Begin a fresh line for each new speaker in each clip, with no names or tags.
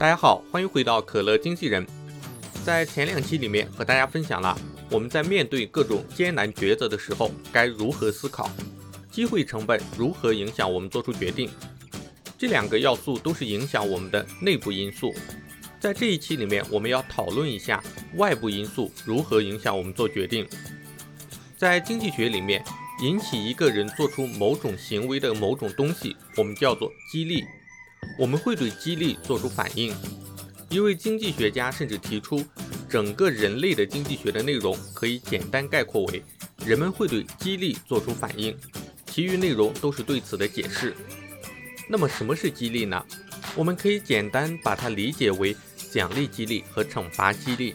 大家好，欢迎回到可乐经纪人。在前两期里面和大家分享了我们在面对各种艰难抉择的时候该如何思考，机会成本如何影响我们做出决定。这两个要素都是影响我们的内部因素。在这一期里面，我们要讨论一下外部因素如何影响我们做决定。在经济学里面，引起一个人做出某种行为的某种东西，我们叫做激励。我们会对激励做出反应。一位经济学家甚至提出，整个人类的经济学的内容可以简单概括为：人们会对激励做出反应，其余内容都是对此的解释。那么什么是激励呢？我们可以简单把它理解为奖励激励和惩罚激励。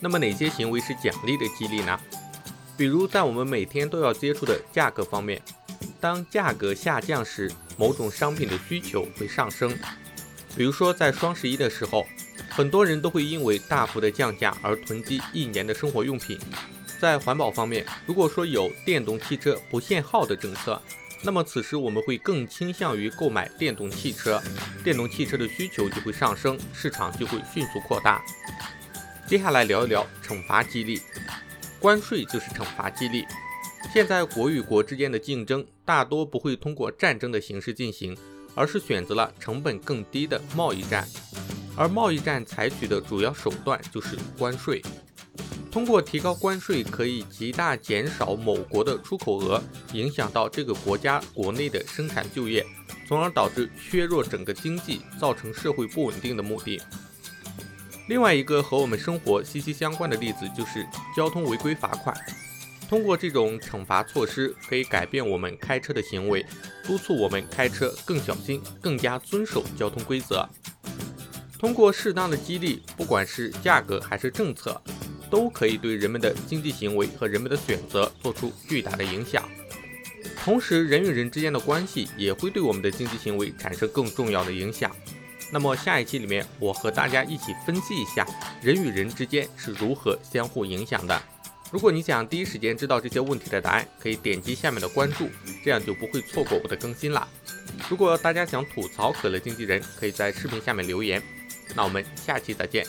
那么哪些行为是奖励的激励呢？比如在我们每天都要接触的价格方面，当价格下降时，某种商品的需求会上升。比如说在双十一的时候，很多人都会因为大幅的降价而囤积一年的生活用品。在环保方面，如果说有电动汽车不限号的政策，那么此时我们会更倾向于购买电动汽车，电动汽车的需求就会上升，市场就会迅速扩大。接下来聊一聊惩罚激励。关税就是惩罚激励。现在国与国之间的竞争大多不会通过战争的形式进行，而是选择了成本更低的贸易战。而贸易战采取的主要手段就是关税。通过提高关税，可以极大减少某国的出口额，影响到这个国家国内的生产就业，从而导致削弱整个经济，造成社会不稳定的目的。另外一个和我们生活息息相关的例子就是交通违规罚款。通过这种惩罚措施，可以改变我们开车的行为，督促我们开车更小心、更加遵守交通规则。通过适当的激励，不管是价格还是政策，都可以对人们的经济行为和人们的选择做出巨大的影响。同时，人与人之间的关系也会对我们的经济行为产生更重要的影响。那么下一期里面，我和大家一起分析一下人与人之间是如何相互影响的。如果你想第一时间知道这些问题的答案，可以点击下面的关注，这样就不会错过我的更新了。如果大家想吐槽可乐经纪人，可以在视频下面留言。那我们下期再见。